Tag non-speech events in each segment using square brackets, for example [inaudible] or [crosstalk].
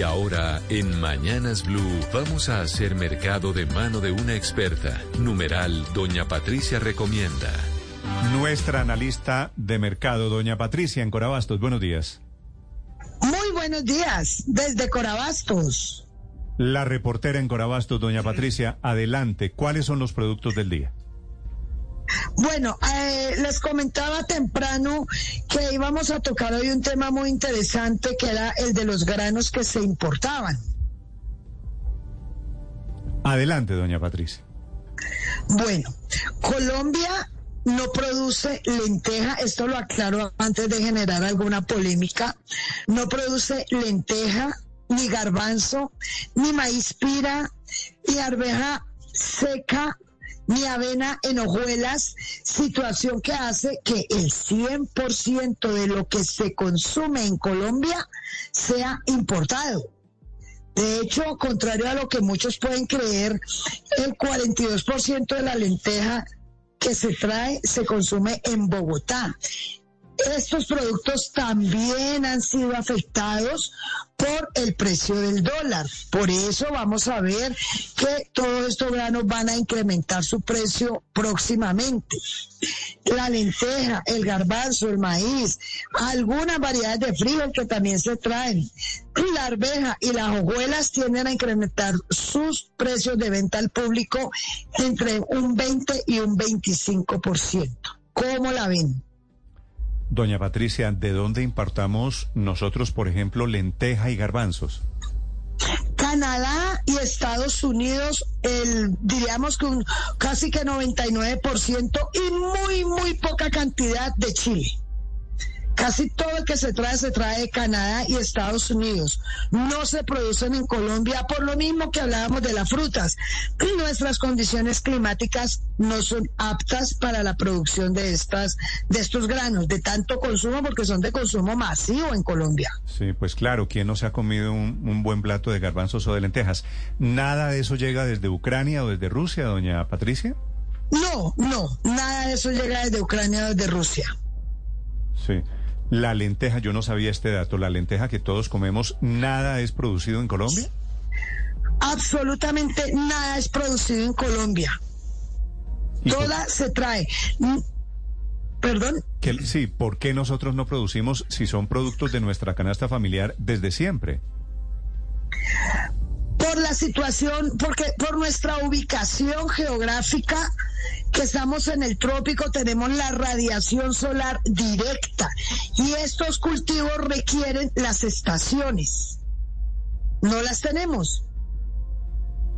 Y ahora, en Mañanas Blue, vamos a hacer mercado de mano de una experta. Numeral, doña Patricia recomienda. Nuestra analista de mercado, doña Patricia, en Corabastos. Buenos días. Muy buenos días, desde Corabastos. La reportera en Corabastos, doña Patricia, adelante. ¿Cuáles son los productos del día? Bueno, eh, les comentaba temprano que íbamos a tocar hoy un tema muy interesante que era el de los granos que se importaban. Adelante, doña Patricia. Bueno, Colombia no produce lenteja, esto lo aclaro antes de generar alguna polémica, no produce lenteja, ni garbanzo, ni maíz pira, ni arveja seca, ni avena en hojuelas, situación que hace que el 100% de lo que se consume en Colombia sea importado. De hecho, contrario a lo que muchos pueden creer, el 42% de la lenteja que se trae se consume en Bogotá. Estos productos también han sido afectados por el precio del dólar. Por eso vamos a ver que todos estos granos van a incrementar su precio próximamente. La lenteja, el garbanzo, el maíz, algunas variedades de frijol que también se traen. La arveja y las hojuelas tienden a incrementar sus precios de venta al público entre un 20 y un 25%. ¿Cómo la ven? Doña Patricia, ¿de dónde importamos nosotros, por ejemplo, lenteja y garbanzos? Canadá y Estados Unidos, el, diríamos que un casi que 99% y muy, muy poca cantidad de Chile. Casi el que se trae se trae de Canadá y Estados Unidos. No se producen en Colombia por lo mismo que hablábamos de las frutas. [clears throat] Nuestras condiciones climáticas no son aptas para la producción de estas de estos granos de tanto consumo porque son de consumo masivo en Colombia. Sí, pues claro, ¿quién no se ha comido un, un buen plato de garbanzos o de lentejas? ¿Nada de eso llega desde Ucrania o desde Rusia, doña Patricia? No, no, nada de eso llega desde Ucrania o desde Rusia. Sí. La lenteja, yo no sabía este dato, la lenteja que todos comemos, ¿nada es producido en Colombia? Absolutamente nada es producido en Colombia. Toda se trae. Perdón. Que, sí, ¿por qué nosotros no producimos si son productos de nuestra canasta familiar desde siempre? Por la situación, porque por nuestra ubicación geográfica, que estamos en el trópico, tenemos la radiación solar directa y estos cultivos requieren las estaciones. No las tenemos.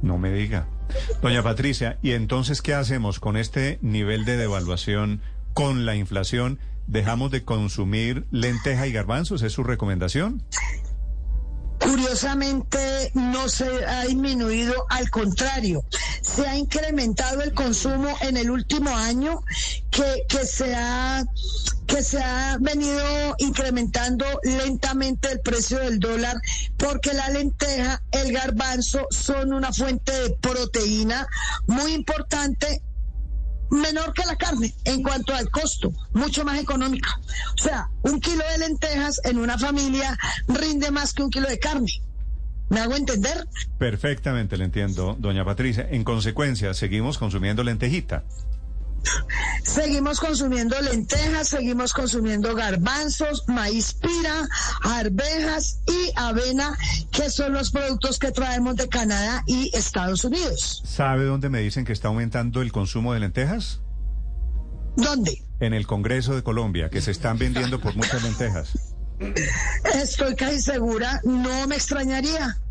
No me diga. Doña Patricia, ¿y entonces qué hacemos con este nivel de devaluación, con la inflación? ¿Dejamos de consumir lenteja y garbanzos? ¿Es su recomendación? Curiosamente no se ha disminuido, al contrario, se ha incrementado el consumo en el último año que, que, se, ha, que se ha venido incrementando lentamente el precio del dólar porque la lenteja, el garbanzo son una fuente de proteína muy importante menor que la carne en cuanto al costo, mucho más económica. O sea, un kilo de lentejas en una familia rinde más que un kilo de carne. ¿Me hago entender? Perfectamente, le entiendo, doña Patricia. En consecuencia, seguimos consumiendo lentejita. Seguimos consumiendo lentejas, seguimos consumiendo garbanzos, maíz pira, arvejas y avena, que son los productos que traemos de Canadá y Estados Unidos. ¿Sabe dónde me dicen que está aumentando el consumo de lentejas? ¿Dónde? En el Congreso de Colombia, que se están vendiendo por muchas lentejas. Estoy casi segura, no me extrañaría.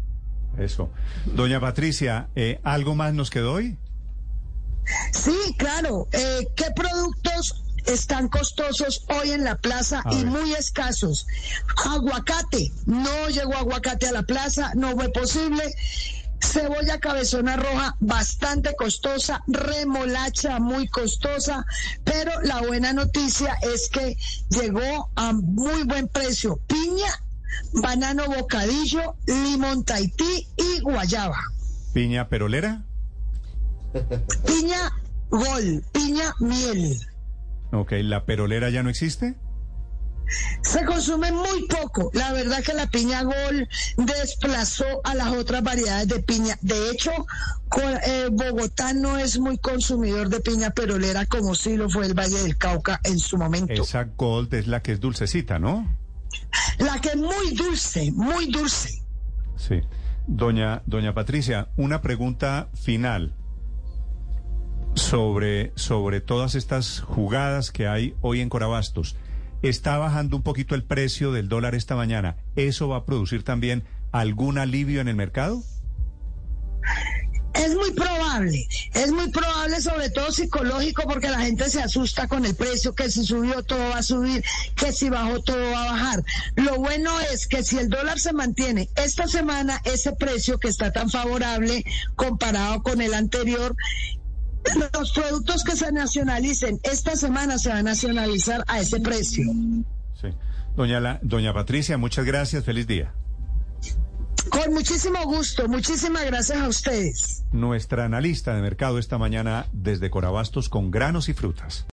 Eso. Doña Patricia, eh, ¿algo más nos quedó hoy? Sí, claro. Eh, ¿Qué productos están costosos hoy en la plaza y muy escasos? Aguacate. No llegó aguacate a la plaza, no fue posible. Cebolla cabezona roja bastante costosa, remolacha muy costosa, pero la buena noticia es que llegó a muy buen precio. Piña, banano bocadillo, limón taití y guayaba. ¿Piña perolera? Piña, gol, piña, miel. Ok, ¿la perolera ya no existe? Se consume muy poco. La verdad que la piña Gol desplazó a las otras variedades de piña. De hecho, eh, Bogotá no es muy consumidor de piña perolera como sí lo fue el Valle del Cauca en su momento. Esa Gold es la que es dulcecita, ¿no? La que es muy dulce, muy dulce. Sí. Doña, doña Patricia, una pregunta final sobre, sobre todas estas jugadas que hay hoy en Corabastos. Está bajando un poquito el precio del dólar esta mañana. ¿Eso va a producir también algún alivio en el mercado? Es muy probable, es muy probable sobre todo psicológico porque la gente se asusta con el precio, que si subió todo va a subir, que si bajó todo va a bajar. Lo bueno es que si el dólar se mantiene esta semana, ese precio que está tan favorable comparado con el anterior, los productos que se nacionalicen esta semana se van a nacionalizar a ese precio. Sí. Doña, la, doña Patricia, muchas gracias. Feliz día. Con muchísimo gusto. Muchísimas gracias a ustedes. Nuestra analista de mercado esta mañana desde Corabastos con granos y frutas.